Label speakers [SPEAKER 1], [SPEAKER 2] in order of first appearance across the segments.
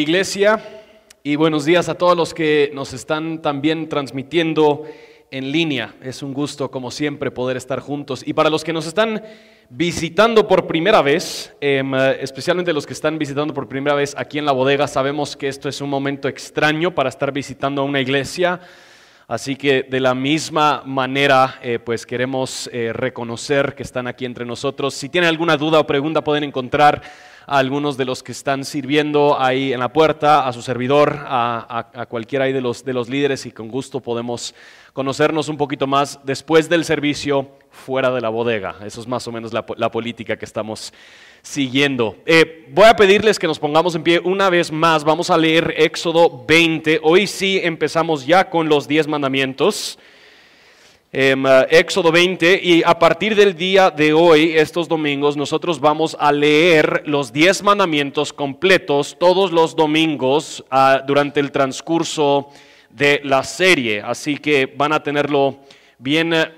[SPEAKER 1] Iglesia, y buenos días a todos los que nos están también transmitiendo en línea. Es un gusto, como siempre, poder estar juntos. Y para los que nos están visitando por primera vez, em, especialmente los que están visitando por primera vez aquí en la bodega, sabemos que esto es un momento extraño para estar visitando a una iglesia. Así que de la misma manera, eh, pues queremos eh, reconocer que están aquí entre nosotros. Si tienen alguna duda o pregunta, pueden encontrar a algunos de los que están sirviendo ahí en la puerta, a su servidor, a, cualquiera de los, de los líderes y con gusto podemos conocernos un poquito más después del servicio fuera de la bodega. Eso es más o menos la, política que estamos siguiendo. Eh, voy a pedirles que nos pongamos en pie una vez más. Vamos a leer Éxodo 20. Hoy sí empezamos ya con los 10 mandamientos. Em, eh, Éxodo 20 y a partir del día de hoy, estos domingos, nosotros vamos a leer los 10 mandamientos completos todos los domingos ah, durante el transcurso de la serie. Así que van a tenerlo bien eh,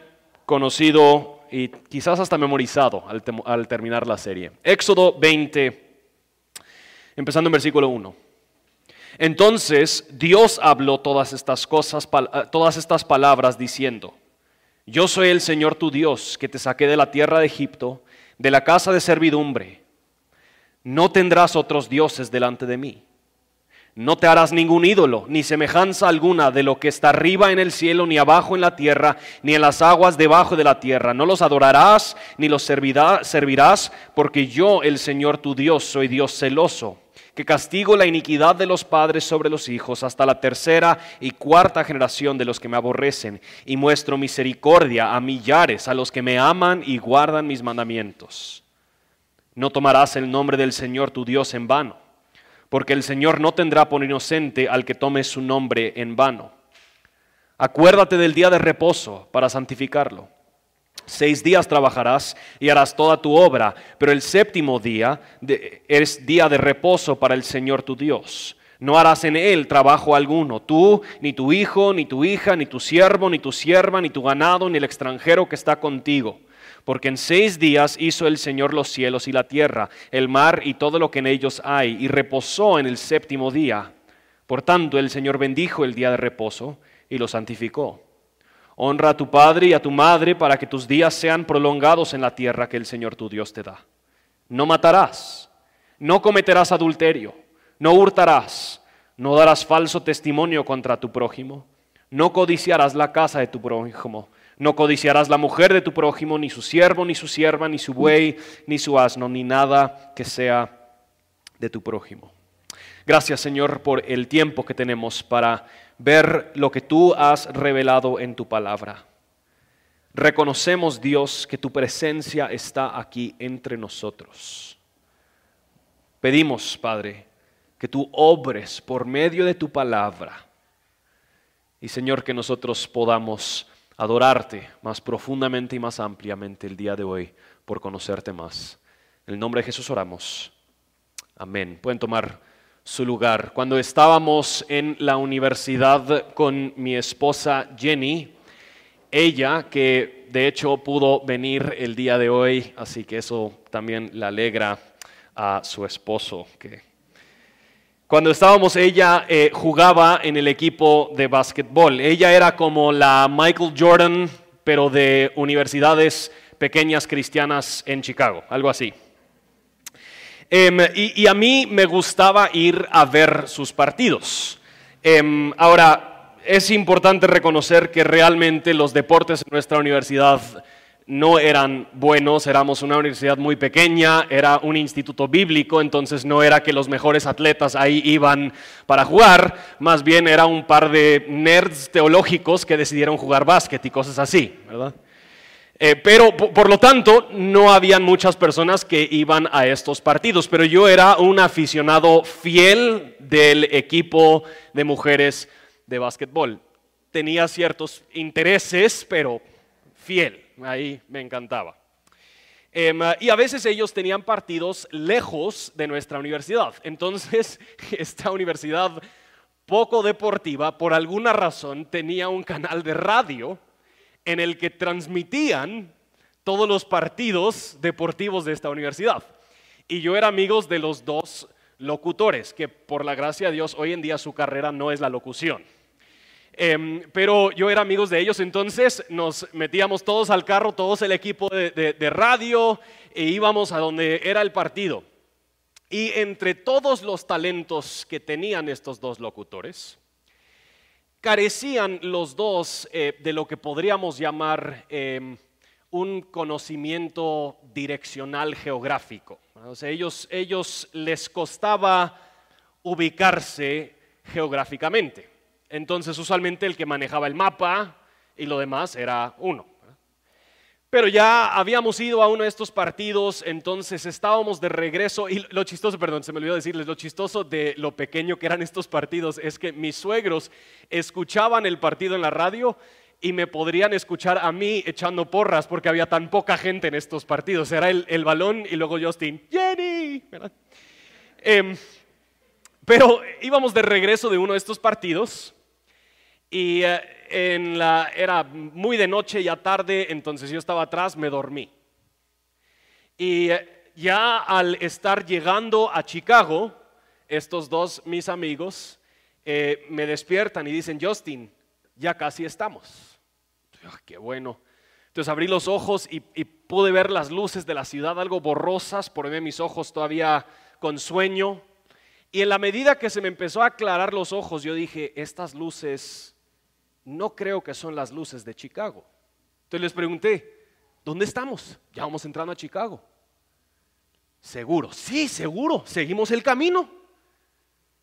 [SPEAKER 1] conocido y quizás hasta memorizado al, al terminar la serie. Éxodo 20, empezando en versículo 1. Entonces Dios habló todas estas cosas, ah, todas estas palabras diciendo, yo soy el Señor tu Dios, que te saqué de la tierra de Egipto, de la casa de servidumbre. No tendrás otros dioses delante de mí. No te harás ningún ídolo, ni semejanza alguna de lo que está arriba en el cielo, ni abajo en la tierra, ni en las aguas debajo de la tierra. No los adorarás, ni los servirás, porque yo, el Señor tu Dios, soy Dios celoso que castigo la iniquidad de los padres sobre los hijos hasta la tercera y cuarta generación de los que me aborrecen, y muestro misericordia a millares, a los que me aman y guardan mis mandamientos. No tomarás el nombre del Señor tu Dios en vano, porque el Señor no tendrá por inocente al que tome su nombre en vano. Acuérdate del día de reposo para santificarlo. Seis días trabajarás y harás toda tu obra, pero el séptimo día es día de reposo para el Señor tu Dios. No harás en él trabajo alguno, tú, ni tu hijo, ni tu hija, ni tu siervo, ni tu sierva, ni tu ganado, ni el extranjero que está contigo. Porque en seis días hizo el Señor los cielos y la tierra, el mar y todo lo que en ellos hay, y reposó en el séptimo día. Por tanto, el Señor bendijo el día de reposo y lo santificó. Honra a tu padre y a tu madre para que tus días sean prolongados en la tierra que el Señor tu Dios te da. No matarás, no cometerás adulterio, no hurtarás, no darás falso testimonio contra tu prójimo, no codiciarás la casa de tu prójimo, no codiciarás la mujer de tu prójimo, ni su siervo, ni su sierva, ni su buey, ni su asno, ni nada que sea de tu prójimo. Gracias Señor por el tiempo que tenemos para ver lo que tú has revelado en tu palabra. Reconocemos, Dios, que tu presencia está aquí entre nosotros. Pedimos, Padre, que tú obres por medio de tu palabra. Y Señor, que nosotros podamos adorarte más profundamente y más ampliamente el día de hoy por conocerte más. En el nombre de Jesús oramos. Amén. Pueden tomar su lugar. Cuando estábamos en la universidad con mi esposa Jenny, ella, que de hecho pudo venir el día de hoy, así que eso también le alegra a su esposo. Que cuando estábamos, ella eh, jugaba en el equipo de básquetbol. Ella era como la Michael Jordan, pero de universidades pequeñas cristianas en Chicago, algo así. Em, y, a mí me gustaba ir a ver sus partidos. Em, ahora, es importante reconocer que realmente los deportes en nuestra universidad no eran buenos, éramos una universidad muy pequeña, era un instituto bíblico, entonces no era que los mejores atletas ahí iban para jugar, más bien era un par de nerds teológicos que decidieron jugar básquet y cosas así, ¿verdad? Eh, pero por lo tanto no habían muchas personas que iban a estos partidos, pero yo era un aficionado fiel del equipo de mujeres de básquetbol. Tenía ciertos intereses, pero fiel, ahí me encantaba. Em, y a veces ellos tenían partidos lejos de nuestra universidad. Entonces, esta universidad poco deportiva, por alguna razón, tenía un canal de radio en el que transmitían todos los partidos deportivos de esta universidad. Y yo era amigos de los dos locutores, que por la gracia de Dios hoy en día su carrera no es la locución. Em, pero yo era amigos de ellos, entonces nos metíamos todos al carro, todos el equipo de, radio, e íbamos a donde era el partido. Y entre todos los talentos que tenían estos dos locutores, carecían los dos eh, de lo que podríamos llamar em, un conocimiento direccional geográfico. O ellos, ellos les costaba ubicarse geográficamente. Entonces, usualmente el que manejaba el mapa y lo demás era uno. Pero ya habíamos ido a uno de estos partidos, entonces estábamos de regreso y lo chistoso, perdón, se me olvidó decirles, lo chistoso de lo pequeño que eran estos partidos es que mis suegros escuchaban el partido en la radio y me podrían escuchar a mí echando porras porque había tan poca gente en estos partidos. Era el, balón y luego Justin, Jenny. Em, pero íbamos de regreso de uno de estos partidos y eh, era muy de noche, ya tarde, entonces yo estaba atrás, me dormí. Y eh, ya al estar llegando a Chicago, estos dos mis amigos eh, me despiertan y dicen, Justin, ya casi estamos. Ah, qué bueno. Entonces abrí los ojos y, pude ver las luces de la ciudad algo borrosas, por ver mis ojos todavía con sueño. Y en la medida que se me empezó a aclarar los ojos, yo dije, estas luces no creo que son las luces de Chicago. Entonces les pregunté, ¿dónde estamos? Ya vamos entrando a Chicago. Seguro, sí, seguro, seguimos el camino.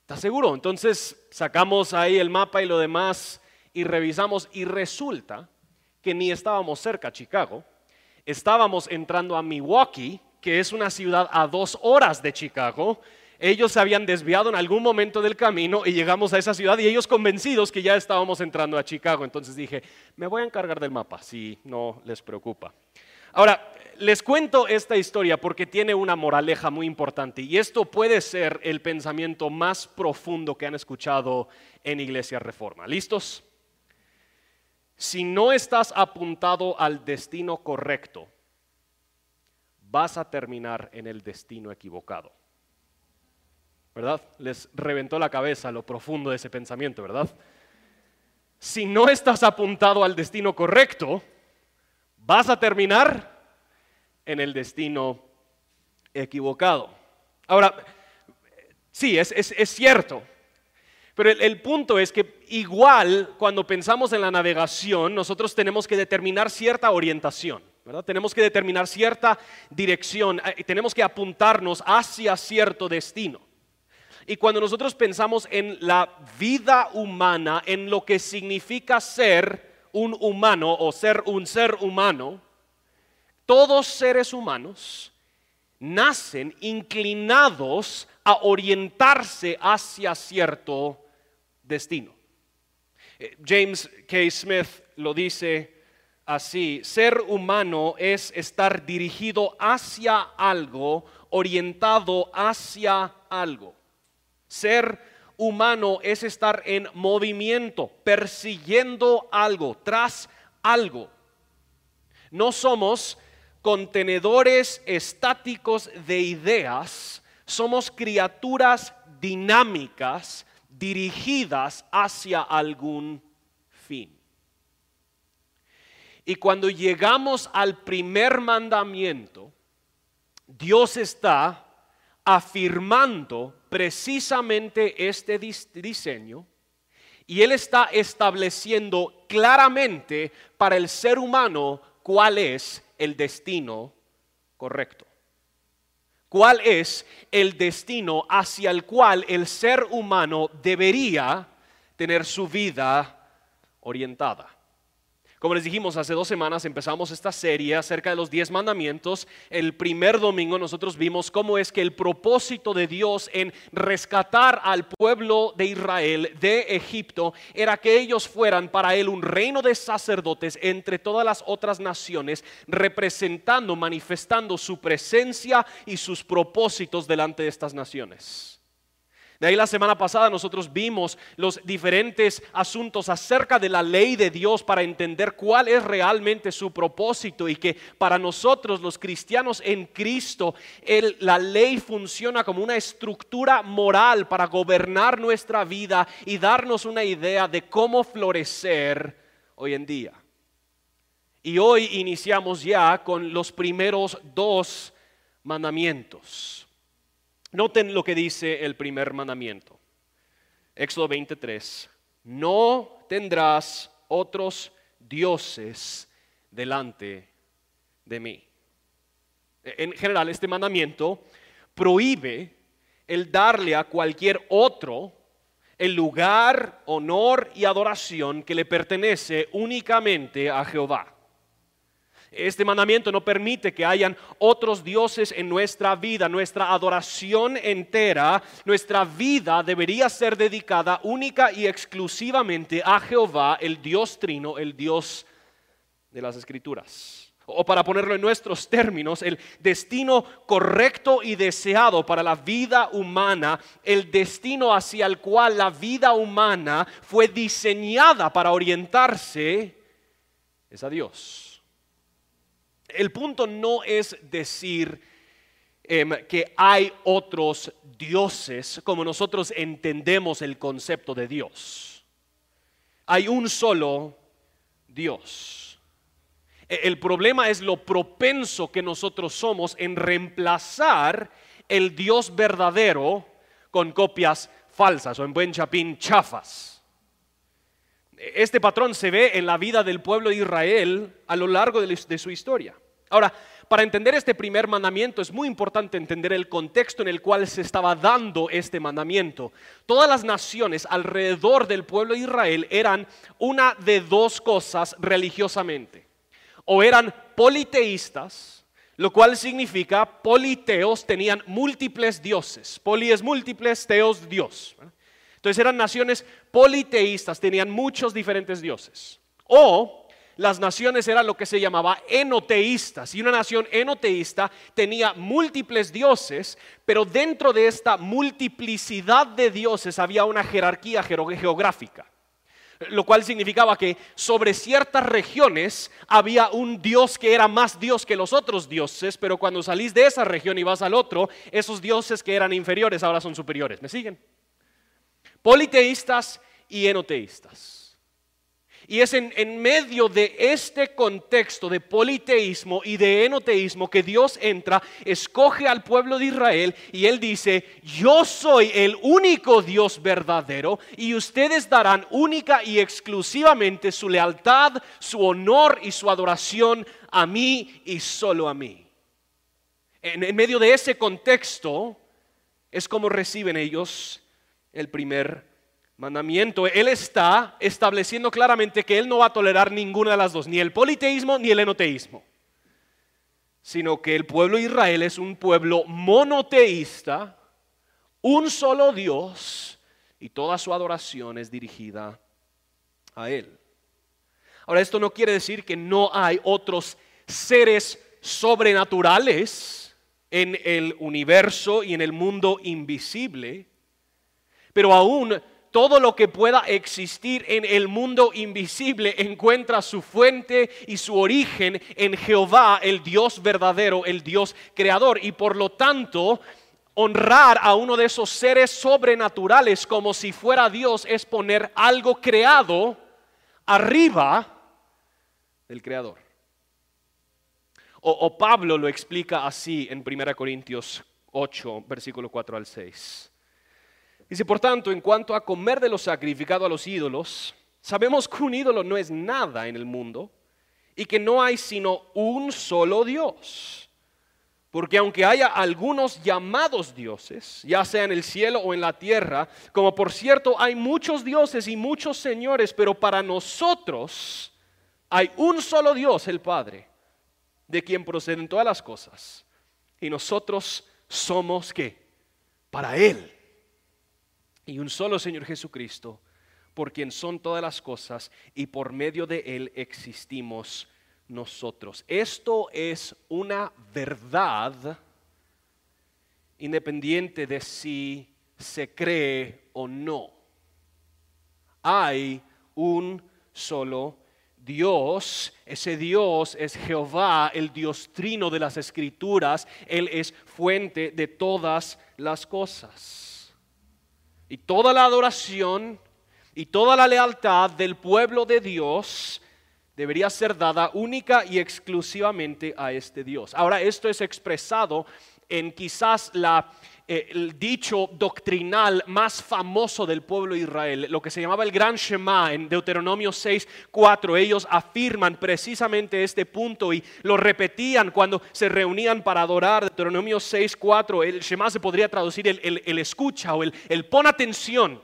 [SPEAKER 1] ¿Estás seguro? Entonces sacamos ahí el mapa y lo demás y revisamos y resulta que ni estábamos cerca a Chicago, estábamos entrando a Milwaukee, que es una ciudad a dos horas de Chicago. Ellos se habían desviado en algún momento del camino y llegamos a esa ciudad y ellos convencidos que ya estábamos entrando a Chicago. Entonces dije, me voy a encargar del mapa, si no les preocupa. Ahora, les cuento esta historia porque tiene una moraleja muy importante y esto puede ser el pensamiento más profundo que han escuchado en Iglesia Reforma. ¿Listos? Si no estás apuntado al destino correcto, vas a terminar en el destino equivocado. ¿Verdad? Les reventó la cabeza lo profundo de ese pensamiento, ¿verdad? Si no estás apuntado al destino correcto, vas a terminar en el destino equivocado. Ahora, sí, es, cierto, pero el, punto es que igual cuando pensamos en la navegación, nosotros tenemos que determinar cierta orientación, ¿verdad? Tenemos que determinar cierta dirección, eh, tenemos que apuntarnos hacia cierto destino. Y cuando nosotros pensamos en la vida humana, en lo que significa ser un humano o ser un ser humano, todos seres humanos nacen inclinados a orientarse hacia cierto destino. Eh, James K. Smith lo dice así, ser humano es estar dirigido hacia algo, orientado hacia algo. Ser humano es estar en movimiento, persiguiendo algo, tras algo. No somos contenedores estáticos de ideas, somos criaturas dinámicas dirigidas hacia algún fin. Y cuando llegamos al primer mandamiento, Dios está afirmando precisamente este diseño y Él está estableciendo claramente para el ser humano cuál es el destino correcto cuál es el destino hacia el cual el ser humano debería tener su vida orientada. Como les dijimos, hace dos semanas empezamos esta serie acerca de los diez mandamientos. El primer domingo nosotros vimos cómo es que el propósito de Dios en rescatar al pueblo de Israel de Egipto era que ellos fueran para él un reino de sacerdotes entre todas las otras naciones, representando, manifestando su presencia y sus propósitos delante de estas naciones. De ahí la semana pasada nosotros vimos los diferentes asuntos acerca de la ley de Dios para entender cuál es realmente su propósito y que para nosotros los cristianos en Cristo la ley funciona como una estructura moral para gobernar nuestra vida y darnos una idea de cómo florecer hoy en día. Y hoy iniciamos ya con los primeros dos mandamientos. Noten lo que dice el primer mandamiento. Éxodo 23. No tendrás otros dioses delante de mí. En general, este mandamiento prohíbe el darle a cualquier otro el lugar, honor y adoración que le pertenece únicamente a Jehová. Este mandamiento no permite que hayan otros dioses en nuestra vida. Nuestra adoración entera, nuestra vida debería ser dedicada única y exclusivamente a Jehová, el Dios trino, el Dios de las Escrituras. O para ponerlo en nuestros términos, el destino correcto y deseado para la vida humana, el destino hacia el cual la vida humana fue diseñada para orientarse, es a Dios el punto no es decir em, que hay otros dioses como nosotros entendemos el concepto de Dios. Hay un solo Dios. E, el problema es lo propenso que nosotros somos en reemplazar el Dios verdadero con copias falsas o en buen chapín chafas. Este patrón se ve en la vida del pueblo de Israel a lo largo de su historia. Ahora, para entender este primer mandamiento es muy importante entender el contexto en el cual se estaba dando este mandamiento. Todas las naciones alrededor del pueblo de Israel eran una de dos cosas religiosamente. O eran politeístas, lo cual significa politeos tenían múltiples dioses. Poli es múltiples, teos Dios. Entonces eran naciones politeístas, tenían muchos diferentes dioses. O las naciones eran lo que se llamaba enoteístas. Y una nación enoteísta tenía múltiples dioses, pero dentro de esta multiplicidad de dioses había una jerarquía geográfica. Lo cual significaba que sobre ciertas regiones había un dios que era más dios que los otros dioses, pero cuando salís de esa región y vas al otro, esos dioses que eran inferiores ahora son superiores. ¿Me siguen? Politeístas y enoteístas. Y es en, medio de este contexto de politeísmo y de enoteísmo que Dios entra, escoge al pueblo de Israel y él dice, yo soy el único Dios verdadero y ustedes darán única y exclusivamente su lealtad, su honor y su adoración a mí y solo a mí. en medio de ese contexto es como reciben ellos el primer mandamiento. Él está estableciendo claramente que Él no va a tolerar ninguna de las dos, ni el politeísmo ni el enoteísmo, sino que el pueblo de Israel es un pueblo monoteísta, un solo Dios, y toda su adoración es dirigida a Él. Ahora, esto no quiere decir que no hay otros seres sobrenaturales en el universo y en el mundo invisible, pero aún todo lo que pueda existir en el mundo invisible encuentra su fuente y su origen en Jehová, el Dios verdadero, el Dios creador. Y por lo tanto, honrar a uno de esos seres sobrenaturales como si fuera Dios es poner algo creado arriba del creador. O, Pablo lo explica así en 1 Corintios 8, versículo 4 al 6. Dice, por tanto, en cuanto a comer de lo sacrificado a los ídolos, sabemos que un ídolo no es nada en el mundo y que no hay sino un solo Dios. Porque aunque haya algunos llamados dioses, ya sea en el cielo o en la tierra, como por cierto hay muchos dioses y muchos señores, pero para nosotros hay un solo Dios, el Padre, de quien proceden todas las cosas. Y nosotros somos qué? Para Él y un solo Señor Jesucristo, por quien son todas las cosas y por medio de Él existimos nosotros. Esto es una verdad independiente de si
[SPEAKER 2] se cree o no. Hay un solo Dios, ese Dios es Jehová, el Dios trino de las escrituras, Él es fuente de todas las cosas. Y toda la adoración y toda la lealtad del pueblo de Dios debería ser dada única y exclusivamente a este Dios. Ahora, esto es expresado en quizás la, eh, el dicho doctrinal más famoso del pueblo de Israel, lo que se llamaba el Gran Shema en Deuteronomio 6, 4. Ellos afirman precisamente este punto y lo repetían cuando se reunían para adorar. Deuteronomio 6, 4. El Shema se podría traducir el, escucha o el, pon atención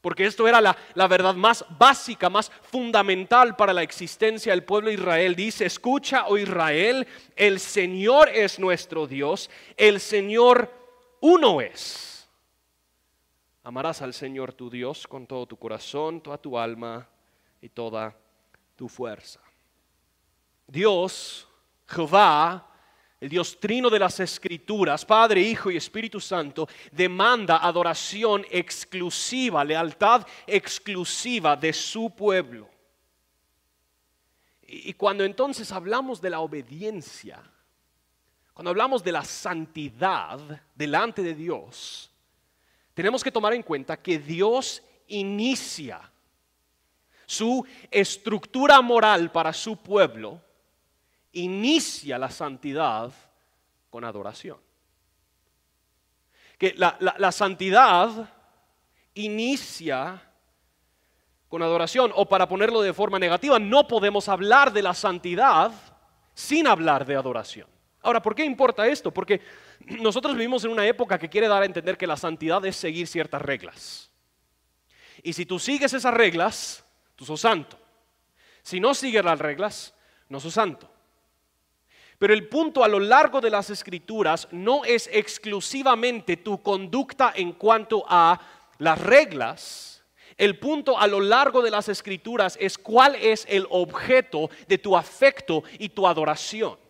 [SPEAKER 2] porque esto era la, verdad más básica, más fundamental para la existencia del pueblo de Israel. Dice, escucha, oh Israel, el Señor es nuestro Dios, el Señor uno es. Amarás al Señor tu Dios con todo tu corazón, toda tu alma y toda tu fuerza. Dios, Jehová, el Dios trino de las escrituras, Padre, Hijo y Espíritu Santo, demanda adoración exclusiva, lealtad exclusiva de su pueblo. Y cuando entonces hablamos de la obediencia, cuando hablamos de la santidad delante de Dios, tenemos que tomar en cuenta que Dios inicia su estructura moral para su pueblo inicia la santidad con adoración. Que la, santidad inicia con adoración, o para ponerlo de forma negativa, no podemos hablar de la santidad sin hablar de adoración. Ahora, ¿por qué importa esto? Porque nosotros vivimos en una época que quiere dar a entender que la santidad es seguir ciertas reglas. Y si tú sigues esas reglas, tú sos santo. Si no sigues las reglas, no sos santo. Pero el punto a lo largo de las escrituras no es exclusivamente tu conducta en cuanto a las reglas. El punto a lo largo de las escrituras es cuál es el objeto de tu afecto y tu adoración.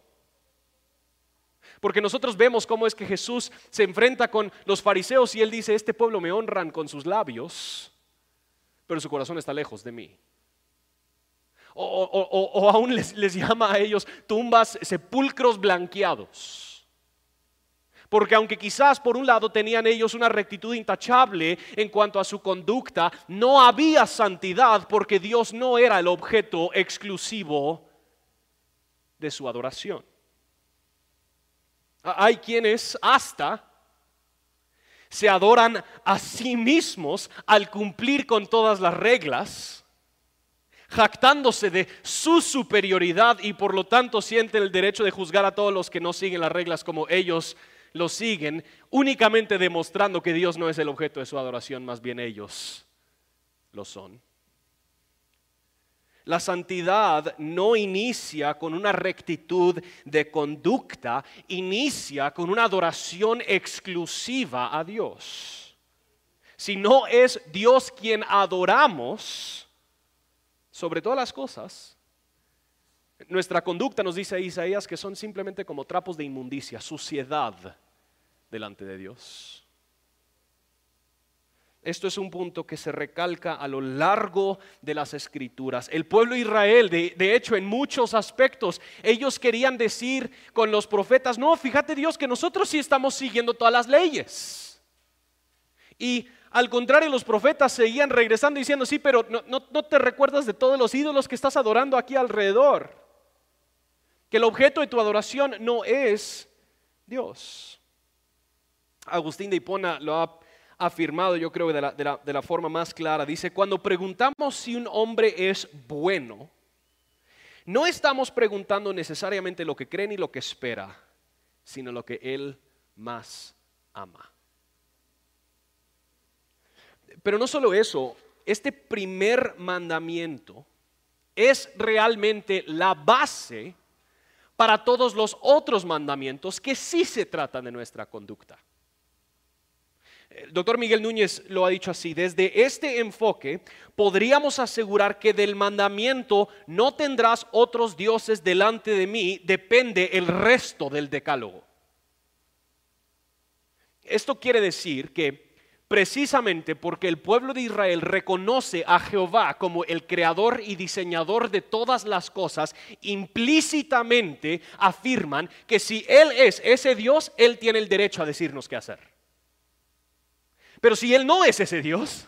[SPEAKER 2] Porque nosotros vemos cómo es que Jesús se enfrenta con los fariseos y él dice, este pueblo me honran con sus labios, pero su corazón está lejos de mí o, aún les, les llama a ellos tumbas, sepulcros blanqueados. Porque aunque quizás por un lado tenían ellos una rectitud intachable en cuanto a su conducta, no había santidad porque Dios no era el objeto exclusivo de su adoración. Hay quienes hasta se adoran a sí mismos al cumplir con todas las reglas jactándose de su superioridad y por lo tanto sienten el derecho de juzgar a todos los que no siguen las reglas como ellos lo siguen, únicamente demostrando que Dios no es el objeto de su adoración, más bien ellos lo son. La santidad no inicia con una rectitud de conducta, inicia con una adoración exclusiva a Dios. Si no es Dios quien adoramos, sobre todas las cosas, nuestra conducta, nos dice Isaías, que son simplemente como trapos de inmundicia, suciedad delante de Dios. Esto es un punto que se recalca a lo largo de las escrituras. El pueblo de Israel, de, de, hecho, en muchos aspectos, ellos querían decir con los profetas, no, fíjate Dios que nosotros sí estamos siguiendo todas las leyes. Y al contrario, los profetas seguían regresando diciendo, sí, pero no, te recuerdas de todos los ídolos que estás adorando aquí alrededor. Que el objeto de tu adoración no es Dios. Agustín de Hipona lo ha afirmado, yo creo, de la, de la forma más clara. Dice, cuando preguntamos si un hombre es bueno, no estamos preguntando necesariamente lo que cree ni lo que espera, sino lo que él más ama. Pero no solo eso, este primer mandamiento es realmente la base para todos los otros mandamientos que sí se tratan de nuestra conducta. El doctor Miguel Núñez lo ha dicho así, desde este enfoque podríamos asegurar que del mandamiento no tendrás otros dioses delante de mí depende el resto del decálogo. Esto quiere decir que precisamente porque el pueblo de Israel reconoce a Jehová como el creador y diseñador de todas las cosas, implícitamente afirman que si Él es ese Dios, Él tiene el derecho a decirnos qué hacer. Pero si Él no es ese Dios,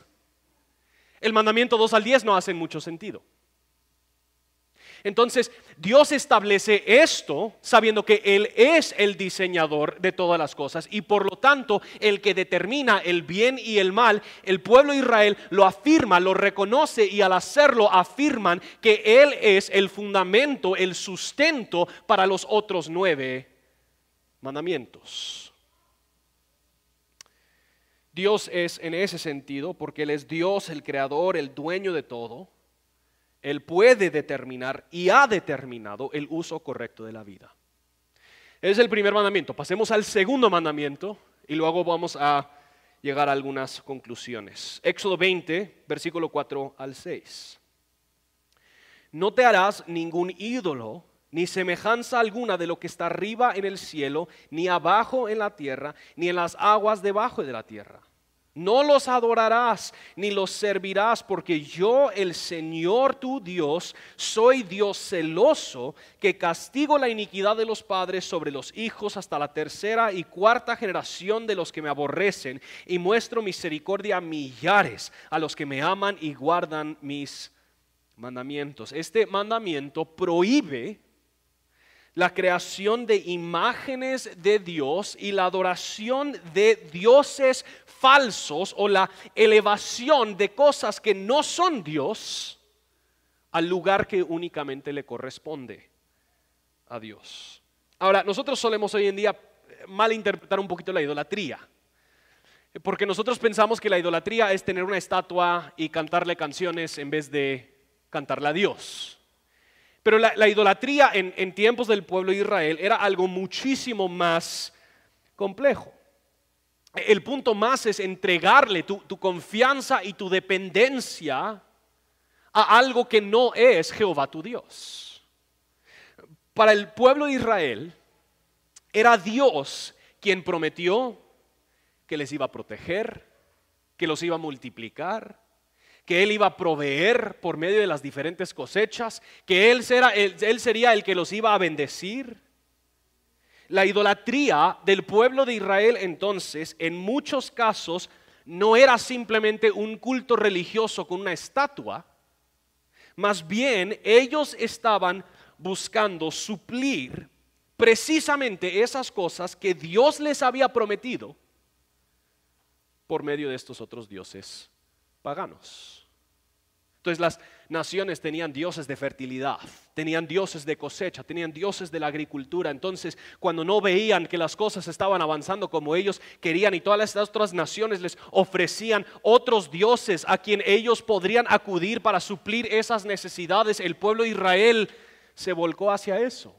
[SPEAKER 2] el mandamiento 2 al 10 no hace mucho sentido. Entonces, Dios establece esto sabiendo que Él es el diseñador de todas las cosas y por lo tanto el que determina el bien y el mal, el pueblo de Israel lo afirma, lo reconoce y al hacerlo afirman que Él es el fundamento, el sustento para los otros nueve mandamientos. Dios es en ese sentido, porque Él es Dios, el creador, el dueño de todo él puede determinar y ha determinado el uso correcto de la vida. Es el primer mandamiento. Pasemos al segundo mandamiento y luego vamos a llegar a algunas conclusiones. Éxodo 20, versículo 4 al 6. No te harás ningún ídolo, ni semejanza alguna de lo que está arriba en el cielo, ni abajo en la tierra, ni en las aguas debajo de la tierra. No los adorarás ni los servirás, porque yo, el Señor tu Dios, soy Dios celoso, que castigo la iniquidad de los padres sobre los hijos hasta la tercera y cuarta generación de los que me aborrecen, y muestro misericordia a millares, a los que me aman y guardan mis mandamientos. Este mandamiento prohíbe la creación de imágenes de Dios y la adoración de dioses falsos o la elevación de cosas que no son Dios al lugar que únicamente le corresponde a Dios. Ahora, nosotros solemos hoy en día malinterpretar un poquito la idolatría. Porque nosotros pensamos que la idolatría es tener una estatua y cantarle canciones en vez de cantarle a Dios. Pero la, idolatría en, tiempos del pueblo de Israel era algo muchísimo más complejo. El punto más es entregarle tu, confianza y tu dependencia a algo que no es Jehová tu Dios. Para el pueblo de Israel era Dios quien prometió que les iba a proteger, que los iba a multiplicar, que Él iba a proveer por medio de las diferentes cosechas, que Él, él sería el que los iba a bendecir. La idolatría del pueblo de Israel entonces, en muchos casos, no era simplemente un culto religioso con una estatua, más bien ellos estaban buscando suplir precisamente esas cosas que Dios les había prometido por medio de estos otros dioses paganos. Entonces las naciones tenían dioses de fertilidad, tenían dioses de cosecha, tenían dioses de la agricultura. Entonces cuando no veían que las cosas estaban avanzando como ellos querían y todas las otras naciones les ofrecían otros dioses a quien ellos podrían acudir para suplir esas necesidades, el pueblo de Israel se volcó hacia eso.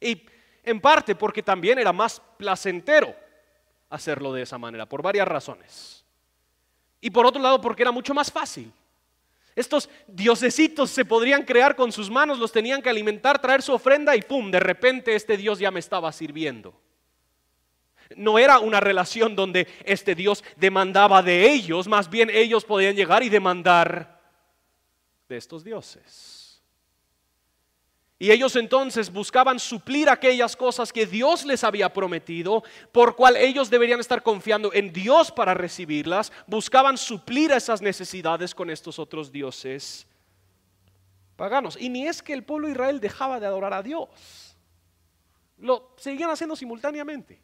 [SPEAKER 2] Y en parte porque también era más placentero hacerlo de esa manera, por varias razones. Y por otro lado porque era mucho más fácil. Estos diosecitos se podrían crear con sus manos, los tenían que alimentar, traer su ofrenda y ¡pum! De repente este Dios ya me estaba sirviendo. No era una relación donde este Dios demandaba de ellos, más bien ellos podían llegar y demandar de estos dioses. Y ellos entonces buscaban suplir aquellas cosas que Dios les había prometido, por cual ellos deberían estar confiando en Dios para recibirlas. Buscaban suplir esas necesidades con estos otros dioses paganos. Y ni es que el pueblo de Israel dejaba de adorar a Dios. Lo seguían haciendo simultáneamente.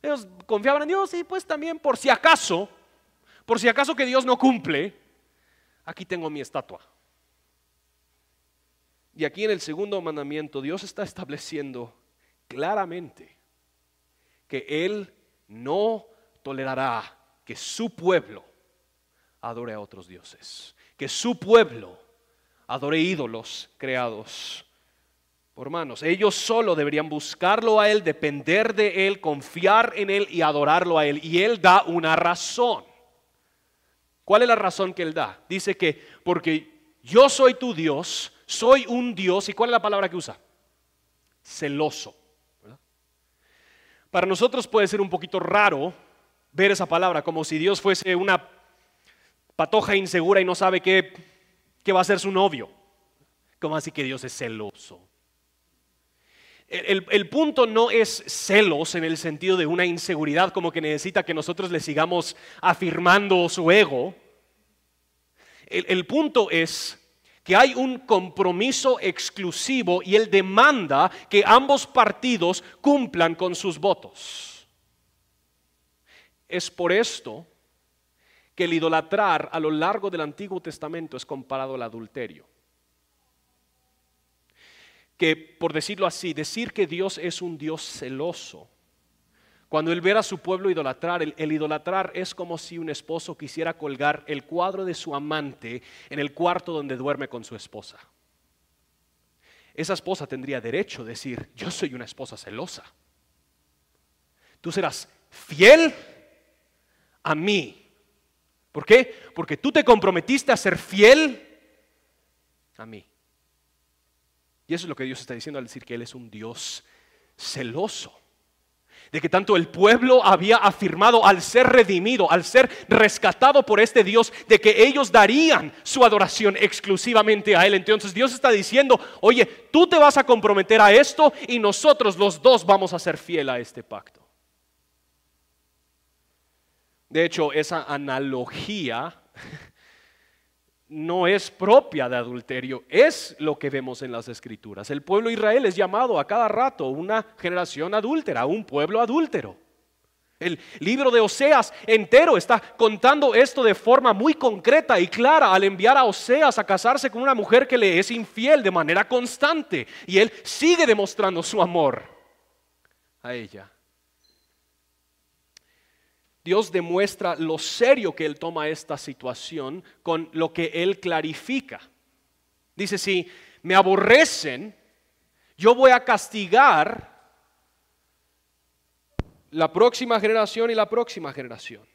[SPEAKER 2] Ellos confiaban en Dios y pues también por si acaso, por si acaso que Dios no cumple, aquí tengo mi estatua. Y aquí en el segundo mandamiento Dios está estableciendo claramente que Él no tolerará que su pueblo adore a otros dioses, que su pueblo adore ídolos creados por manos. Ellos solo deberían buscarlo a Él, depender de Él, confiar en Él y adorarlo a Él. Y Él da una razón. ¿Cuál es la razón que Él da? Dice que porque yo soy tu Dios, soy un Dios, ¿y cuál es la palabra que usa? Celoso. Para nosotros puede ser un poquito raro ver esa palabra como si Dios fuese una patoja insegura y no sabe qué, qué va a ser su novio. ¿Cómo así que Dios es celoso? El, el, punto no es celos en el sentido de una inseguridad como que necesita que nosotros le sigamos afirmando su ego. El, el punto es que hay un compromiso exclusivo y él demanda que ambos partidos cumplan con sus votos. Es por esto que el idolatrar a lo largo del Antiguo Testamento es comparado al adulterio que, por decirlo así, decir que Dios es un Dios celoso. Cuando él ve a su pueblo idolatrar, el, el, idolatrar es como si un esposo quisiera colgar el cuadro de su amante en el cuarto donde duerme con su esposa. Esa esposa tendría derecho a decir, yo soy una esposa celosa. Tú serás fiel a mí. ¿Por qué? Porque tú te comprometiste a ser fiel a mí. Y eso es lo que Dios está diciendo al decir que Él es un Dios celoso. De que tanto el pueblo había afirmado al ser redimido, al ser rescatado por este Dios, de que ellos darían su adoración exclusivamente a Él. Entonces Dios está diciendo, oye, tú te vas a comprometer a esto y nosotros los dos vamos a ser fiel a este pacto. De hecho, esa analogía no es propia de adulterio, es lo que vemos en las escrituras. El pueblo de Israel es llamado a cada rato una generación adúltera, un pueblo adúltero. El libro de Oseas entero está contando esto de forma muy concreta y clara al enviar a Oseas a casarse con una mujer que le es infiel de manera constante. Y él sigue demostrando su amor a ella. Dios demuestra lo serio que Él toma esta situación con lo que Él clarifica. Dice, si me aborrecen, yo voy a castigar la próxima generación y la próxima generación.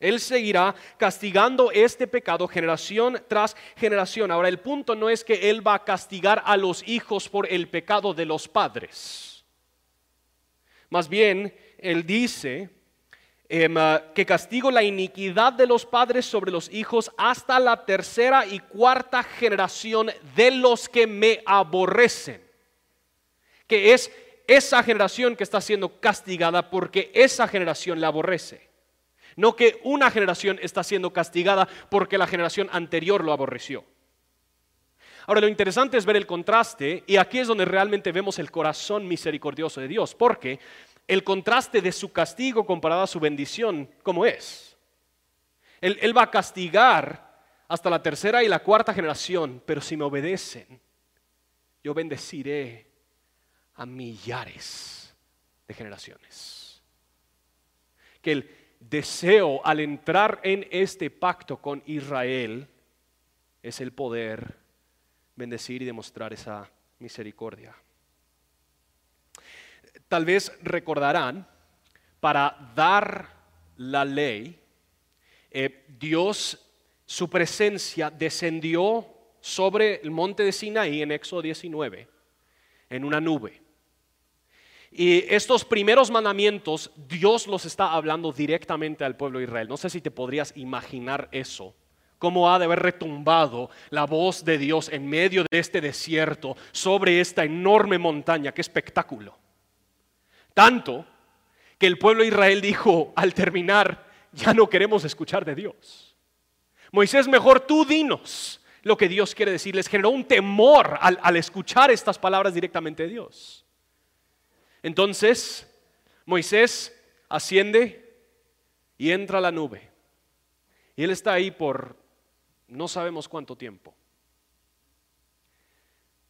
[SPEAKER 2] Él seguirá castigando este pecado generación tras generación. Ahora, el punto no es que Él va a castigar a los hijos por el pecado de los padres. Más bien, Él dice que castigo la iniquidad de los padres sobre los hijos hasta la tercera y cuarta generación de los que me aborrecen. Que es esa generación que está siendo castigada porque esa generación la aborrece. No que una generación está siendo castigada porque la generación anterior lo aborreció. Ahora lo interesante es ver el contraste y aquí es donde realmente vemos el corazón misericordioso de Dios, porque el contraste de su castigo comparado a su bendición, ¿cómo es? Él, va a castigar hasta la tercera y la cuarta generación, pero si me obedecen, yo bendeciré a millares de generaciones. Que el deseo al entrar en este pacto con Israel es el poder bendecir y demostrar esa misericordia tal vez recordarán, para dar la ley, eh, Dios, su presencia descendió sobre el monte de Sinaí en Éxodo 19, en una nube. Y estos primeros mandamientos, Dios los está hablando directamente al pueblo de Israel. No sé si te podrías imaginar eso. Cómo ha de haber retumbado la voz de Dios en medio de este desierto sobre esta enorme montaña. Qué espectáculo. Tanto que el pueblo de Israel dijo al terminar, ya no queremos escuchar de Dios. Moisés, mejor tú dinos lo que Dios quiere decir. Les generó un temor al, escuchar estas palabras directamente de Dios. Entonces, Moisés asciende y entra a la nube. Y él está ahí por no sabemos cuánto tiempo.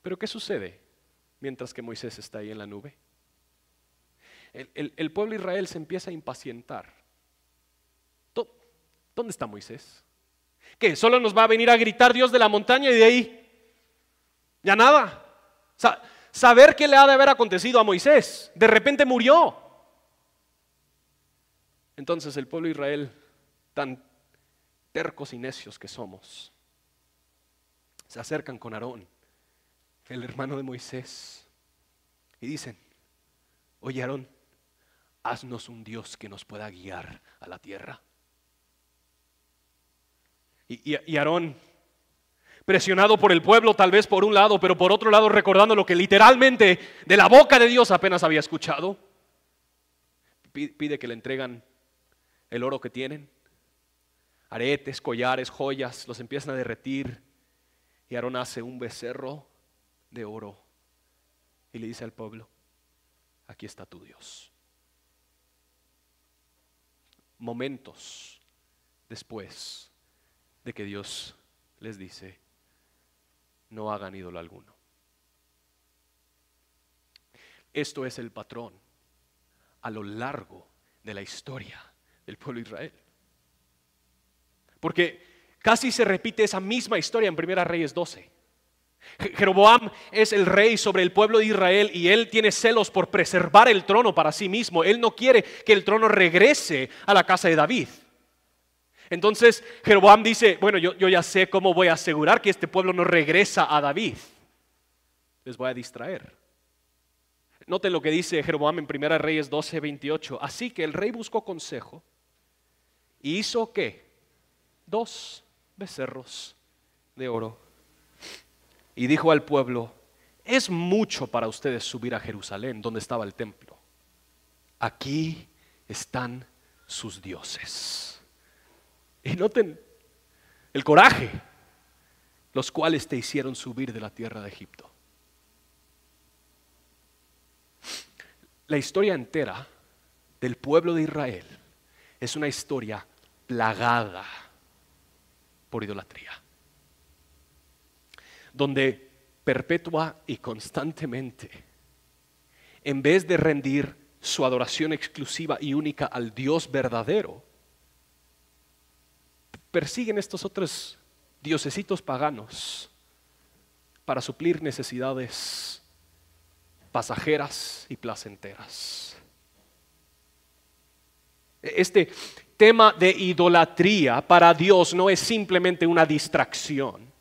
[SPEAKER 2] Pero ¿qué sucede mientras que Moisés está ahí en la nube? El, pueblo de Israel se empieza a impacientar. ¿Dónde está Moisés? ¿Qué? ¿Solo nos va a venir a gritar Dios de la montaña y de ahí? Ya nada. saber qué le ha de haber acontecido a Moisés. De repente murió. Entonces el pueblo de Israel, tan tercos y necios que somos, se acercan con Aarón, el hermano de Moisés, y dicen, oye Aarón, haznos un Dios que nos pueda guiar a la tierra. Y, Aarón, presionado por el pueblo tal vez por un lado, pero por otro lado recordando lo que literalmente de la boca de Dios apenas había escuchado, pide que le entregan el oro que tienen, aretes, collares, joyas, los empiezan a derretir y Aarón hace un becerro de oro y le dice al pueblo, aquí está tu Dios. Momentos después de que Dios les dice, no hagan ídolo alguno. Esto es el patrón a lo largo de la historia del pueblo de Israel. Porque casi se repite esa misma historia en Primera Reyes 12. Jeroboam es el rey sobre el pueblo de Israel y él tiene celos por preservar el trono para sí mismo. Él no quiere que el trono regrese a la casa de David. Entonces Jeroboam dice, bueno, yo, ya sé cómo voy a asegurar que este pueblo no regresa a David. Les voy a distraer. Noten lo que dice Jeroboam en 1 Reyes 12, 28. Así que el rey buscó consejo y hizo qué? Dos becerros de oro. Y dijo al pueblo, es mucho para ustedes subir a Jerusalén, donde estaba el templo. Aquí están sus dioses. Y noten el coraje, los cuales te hicieron subir de la tierra de Egipto. La historia entera del pueblo de Israel es una historia plagada por idolatría, donde perpetua y constantemente, en vez de rendir su adoración exclusiva y única al Dios verdadero, persiguen estos otros diosesitos paganos para suplir necesidades pasajeras y placenteras. Este tema de idolatría para Dios no es simplemente una distracción.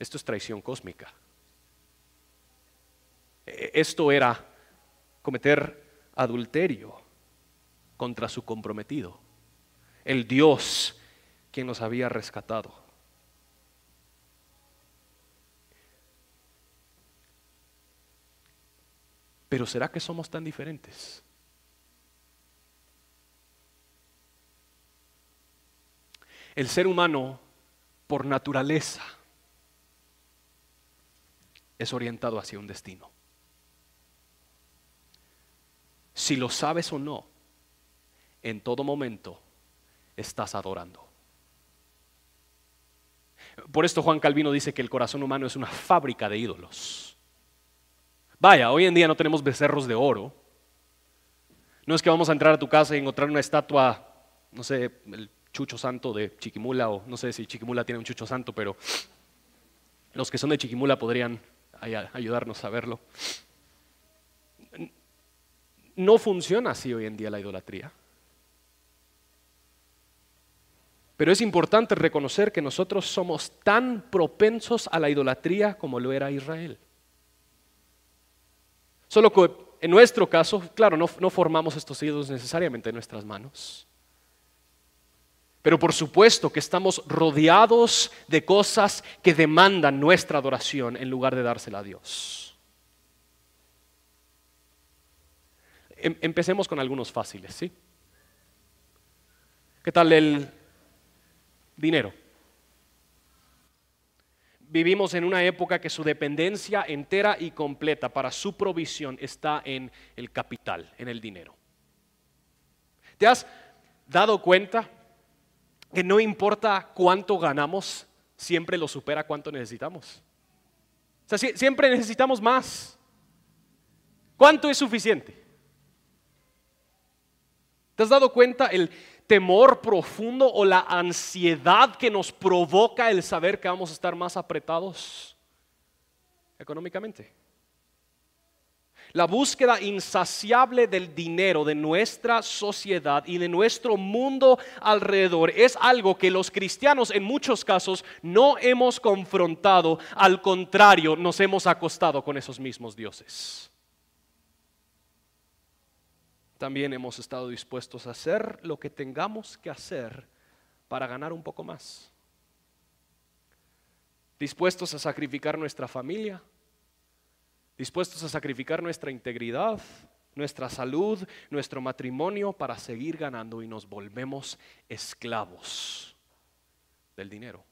[SPEAKER 2] Esto es traición cósmica. Esto era cometer adulterio contra su comprometido, el Dios quien nos había rescatado. Pero ¿será que somos tan diferentes? El ser humano, por naturaleza, es orientado hacia un destino. Si lo sabes o no, en todo momento estás adorando. Por esto Juan Calvino dice que el corazón humano es una fábrica de ídolos. Vaya, hoy en día no tenemos becerros de oro. No es que vamos a entrar a tu casa y encontrar una estatua, no sé, el chucho santo de Chiquimula, o no sé si Chiquimula tiene un chucho santo, pero los que son de Chiquimula podrían ayudarnos a verlo. No funciona así hoy en día la idolatría. Pero es importante reconocer que nosotros somos tan propensos a la idolatría como lo era Israel. Solo que en nuestro caso, claro, no, formamos estos ídolos necesariamente en nuestras manos. Pero por supuesto que estamos rodeados de cosas que demandan nuestra adoración en lugar de dársela a Dios. Em, empecemos con algunos fáciles, ¿sí? ¿Qué tal el dinero? vivimos en una época que su dependencia entera y completa para su provisión está en el capital, en el dinero. ¿Te has dado cuenta que no importa cuánto ganamos, siempre lo supera cuánto necesitamos? O sea, siempre necesitamos más. ¿Cuánto es suficiente? ¿Te has dado cuenta el temor profundo o la ansiedad que nos provoca el saber que vamos a estar más apretados económicamente. La búsqueda insaciable del dinero de nuestra sociedad y de nuestro mundo alrededor es algo que los cristianos en muchos casos no hemos confrontado, al contrario, nos hemos acostado con esos mismos dioses. también hemos estado dispuestos a hacer lo que tengamos que hacer para ganar un poco más. Dispuestos a sacrificar nuestra familia, dispuestos a sacrificar nuestra integridad, nuestra salud, nuestro matrimonio para seguir ganando y nos volvemos esclavos del dinero.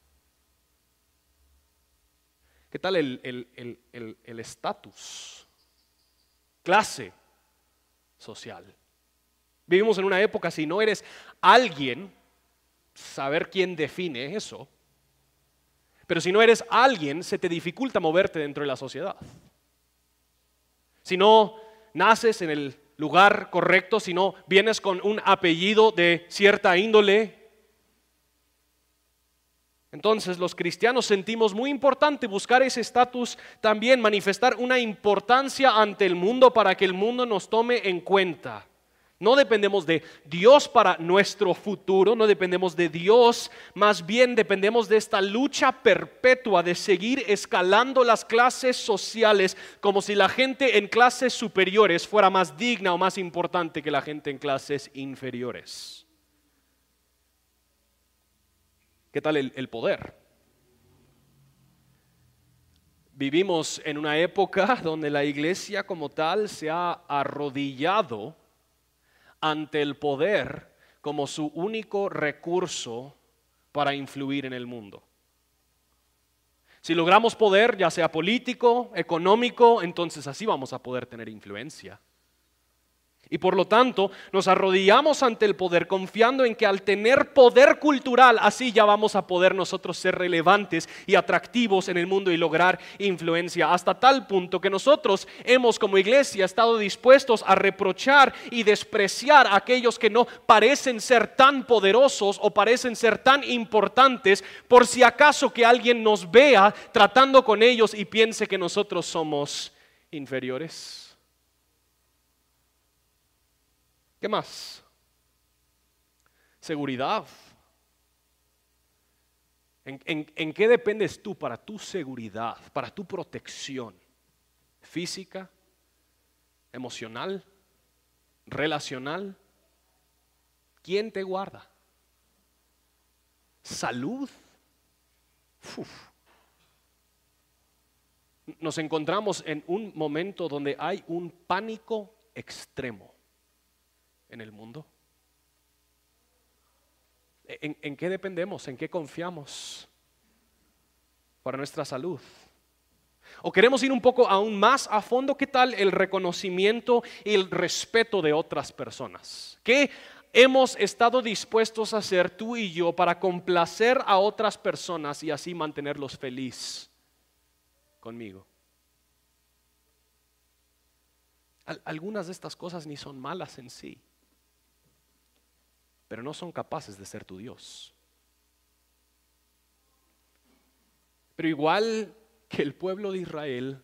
[SPEAKER 2] ¿Qué tal el estatus? clase social. Vivimos en una época, si no eres alguien, saber quién define eso, pero si no eres alguien, se te dificulta moverte dentro de la sociedad. Si no naces en el lugar correcto, si no vienes con un apellido de cierta índole, entonces los cristianos sentimos muy importante buscar ese estatus también, manifestar una importancia ante el mundo para que el mundo nos tome en cuenta. No dependemos de Dios para nuestro futuro, no dependemos de Dios, más bien dependemos de esta lucha perpetua de seguir escalando las clases sociales como si la gente en clases superiores fuera más digna o más importante que la gente en clases inferiores. ¿Qué tal el, poder? Vivimos en una época donde la iglesia como tal se ha arrodillado ante el poder como su único recurso para influir en el mundo. Si logramos poder, ya sea político, económico, entonces así vamos a poder tener influencia. Y por lo tanto nos arrodillamos ante el poder confiando en que al tener poder cultural así ya vamos a poder nosotros ser relevantes y atractivos en el mundo y lograr influencia. Hasta tal punto que nosotros hemos como iglesia estado dispuestos a reprochar y despreciar a aquellos que no parecen ser tan poderosos o parecen ser tan importantes por si acaso que alguien nos vea tratando con ellos y piense que nosotros somos inferiores. ¿Qué más? Seguridad. ¿En, qué dependes tú para tu seguridad, para tu protección física, emocional, relacional? ¿Quién te guarda? ¿Salud? Nos encontramos en un momento donde hay un pánico extremo en el mundo? ¿En, qué dependemos? ¿En qué confiamos para nuestra salud? ¿O queremos ir un poco aún más a fondo? ¿Qué tal el reconocimiento y el respeto de otras personas? ¿Qué hemos estado dispuestos a hacer tú y yo para complacer a otras personas y así mantenerlos felices conmigo? Algunas de estas cosas ni son malas en sí pero no son capaces de ser tu Dios. Pero igual que el pueblo de Israel,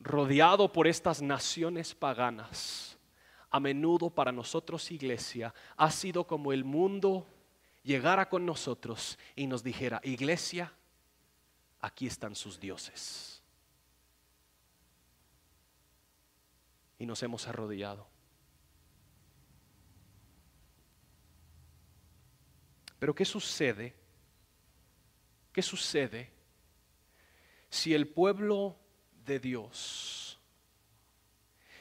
[SPEAKER 2] rodeado por estas naciones paganas, a menudo para nosotros iglesia ha sido como el mundo llegara con nosotros y nos dijera, iglesia, aquí están sus dioses. Y nos hemos arrodillado. Pero ¿qué sucede? ¿Qué sucede si el pueblo de Dios,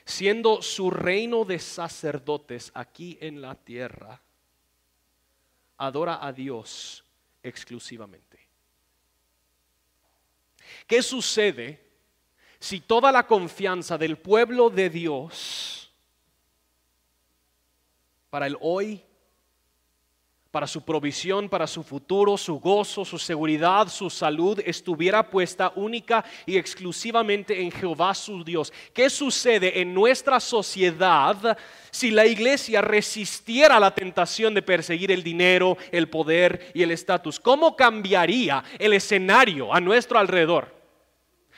[SPEAKER 2] siendo su reino de sacerdotes aquí en la tierra, adora a Dios exclusivamente? ¿Qué sucede si toda la confianza del pueblo de Dios para el hoy para su provisión, para su futuro, su gozo, su seguridad, su salud, estuviera puesta única y exclusivamente en Jehová su Dios. ¿Qué sucede en nuestra sociedad si la iglesia resistiera la tentación de perseguir el dinero, el poder y el estatus? ¿Cómo cambiaría el escenario a nuestro alrededor?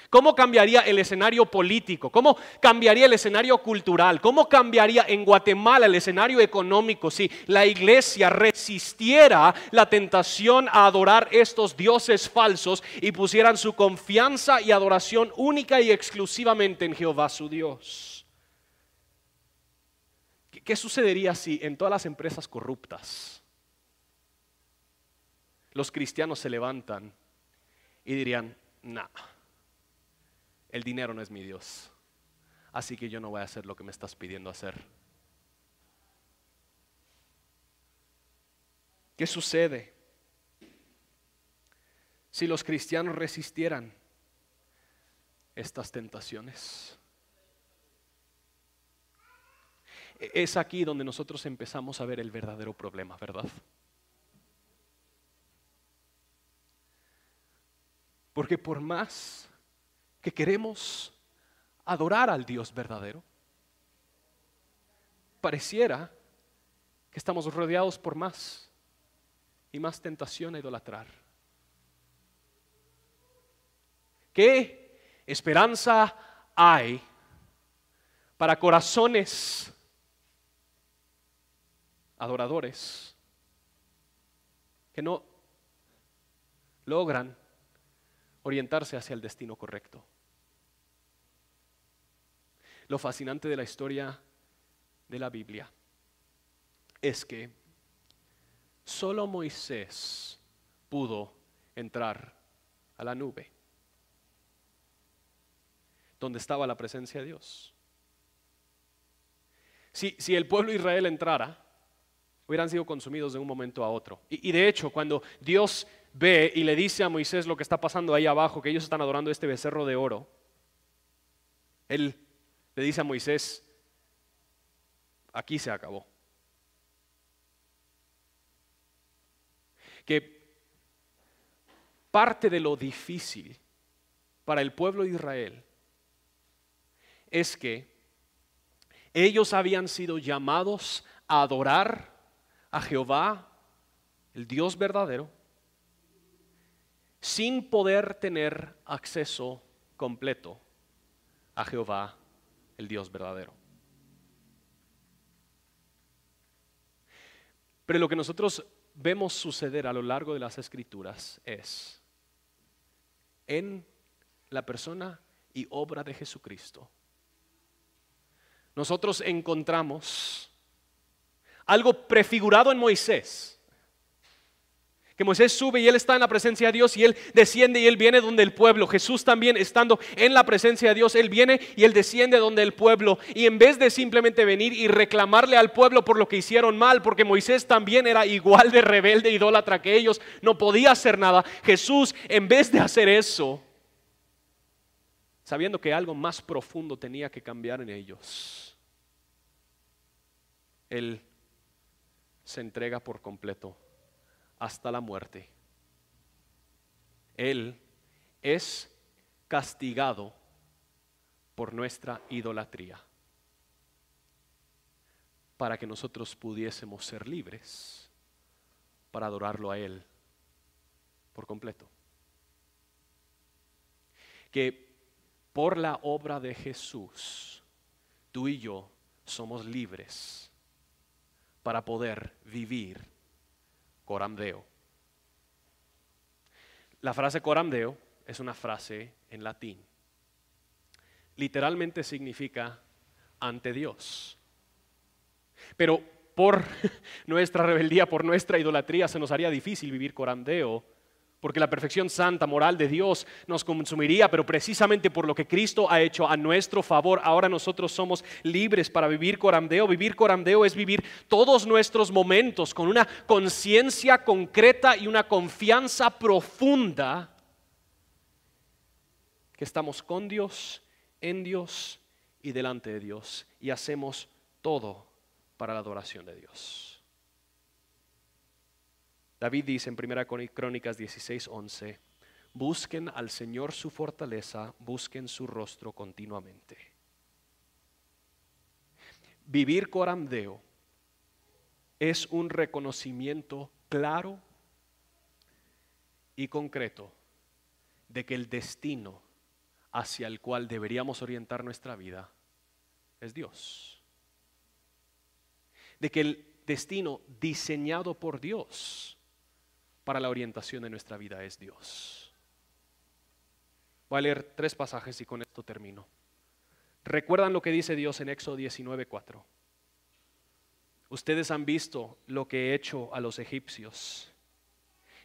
[SPEAKER 2] ¿Cómo cambiaría el escenario político? ¿Cómo cambiaría el escenario cultural? ¿Cómo cambiaría en Guatemala el escenario económico si la iglesia resistiera la tentación a adorar estos dioses falsos y pusieran su confianza y adoración única y exclusivamente en Jehová su Dios? ¿Qué sucedería si en todas las empresas corruptas los cristianos se levantan y dirían, nah, el dinero no es mi Dios, así que yo no voy a hacer lo que me estás pidiendo hacer? ¿Qué sucede si los cristianos resistieran estas tentaciones? Es aquí donde nosotros empezamos a ver el verdadero problema, ¿verdad? Porque por más que queremos adorar al Dios verdadero, pareciera que estamos rodeados por más y más tentación a idolatrar. ¿Qué esperanza hay para corazones adoradores que no logran orientarse hacia el destino correcto? Lo fascinante de la historia de la Biblia es que Solo Moisés pudo entrar a la nube, donde estaba la presencia de Dios. Si, el pueblo de Israel entrara, hubieran sido consumidos de un momento a otro. Y, y, de hecho, cuando Dios ve y le dice a Moisés lo que está pasando ahí abajo, que ellos están adorando este becerro de oro, Él le dice a Moisés, aquí se acabó. que parte de lo difícil para el pueblo de Israel es que ellos habían sido llamados a adorar a Jehová, el Dios verdadero, sin poder tener acceso completo a Jehová, el Dios verdadero. Pero lo que nosotros vemos suceder a lo largo de las escrituras es en la persona y obra de Jesucristo. Nosotros encontramos algo prefigurado en Moisés que Moisés sube y él está en la presencia de Dios y él desciende y él viene donde el pueblo. Jesús también estando en la presencia de Dios, él viene y él desciende donde el pueblo. Y en vez de simplemente venir y reclamarle al pueblo por lo que hicieron mal, porque Moisés también era igual de rebelde, idólatra que ellos, no podía hacer nada. Jesús, en vez de hacer eso, sabiendo que algo más profundo tenía que cambiar en ellos, él se entrega por completo hasta la muerte. Él es castigado por nuestra idolatría para que nosotros pudiésemos ser libres para adorarlo a Él por completo. Que por la obra de Jesús, tú y yo somos libres para poder vivir coramdeo. La frase coramdeo es una frase en latín. Literalmente significa ante Dios. Pero por nuestra rebeldía, por nuestra idolatría, se nos haría difícil vivir coramdeo porque la perfección santa, moral de Dios nos consumiría, pero precisamente por lo que Cristo ha hecho a nuestro favor, ahora nosotros somos libres para vivir coramdeo. Vivir coramdeo es vivir todos nuestros momentos con una conciencia concreta y una confianza profunda que estamos con Dios, en Dios y delante de Dios y hacemos todo para la adoración de Dios. David dice en 1 Crónicas 16, 11, busquen al Señor su fortaleza, busquen su rostro continuamente. Vivir coramdeo es un reconocimiento claro y concreto de que el destino hacia el cual deberíamos orientar nuestra vida es Dios. De que el destino diseñado por Dios para la orientación de nuestra vida es Dios. Voy a leer tres pasajes y con esto termino. ¿Recuerdan lo que dice Dios en Éxodo 19:4? ustedes han visto lo que he hecho a los egipcios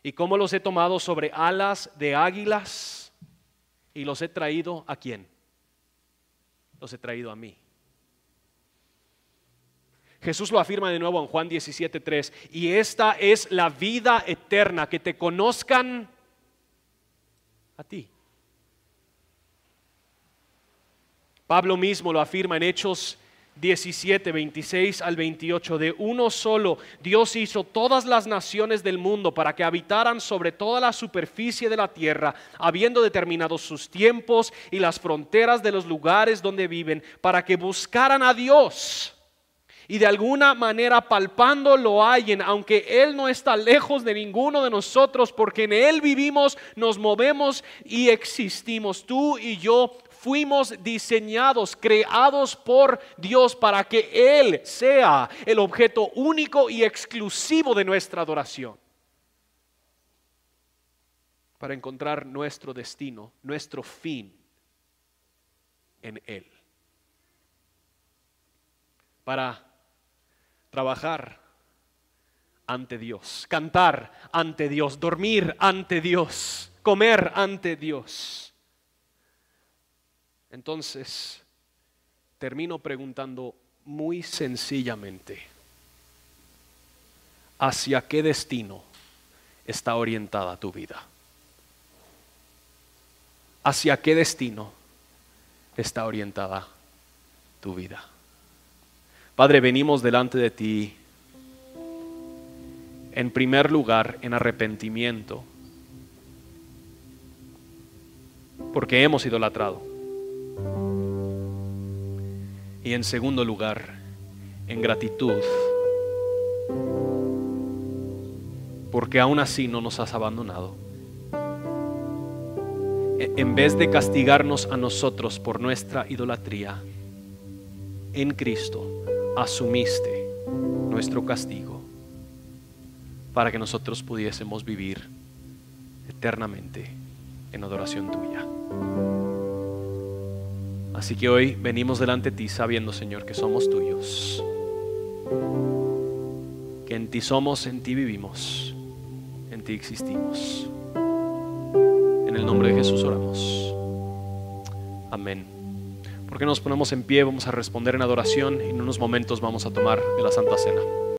[SPEAKER 2] y cómo los he tomado sobre alas de águilas y los he traído a quién? Los he traído a mí. Jesús lo afirma de nuevo en Juan 17:3, y esta es la vida eterna, que te conozcan a ti. Pablo mismo lo afirma en Hechos 17, 26 al 28, de uno solo Dios hizo todas las naciones del mundo para que habitaran sobre toda la superficie de la tierra, habiendo determinado sus tiempos y las fronteras de los lugares donde viven, para que buscaran a Dios y de alguna manera palpando lo hallen, aunque Él no está lejos de ninguno de nosotros, porque en Él vivimos, nos movemos y existimos. Tú y yo fuimos diseñados, creados por Dios para que Él sea el objeto único y exclusivo de nuestra adoración. Para encontrar nuestro destino, nuestro fin en Él. Para trabajar ante Dios, cantar ante Dios, dormir ante Dios, comer ante Dios. Entonces, termino preguntando muy sencillamente, ¿hacia qué destino está orientada tu vida? ¿Hacia qué destino está orientada tu vida? Padre, venimos delante de ti en primer lugar en arrepentimiento, porque hemos idolatrado. Y en segundo lugar, en gratitud, porque aún así no nos has abandonado. E, en vez de castigarnos a nosotros por nuestra idolatría, en Cristo asumiste nuestro castigo para que nosotros pudiésemos vivir eternamente en adoración tuya. Así que hoy venimos delante de ti sabiendo, Señor, que somos tuyos. Que en ti somos, en ti vivimos, en ti existimos. En el nombre de Jesús oramos. Amén. ¿Por qué nos ponemos en pie? Vamos a responder en adoración y en unos momentos vamos a tomar de la Santa Cena.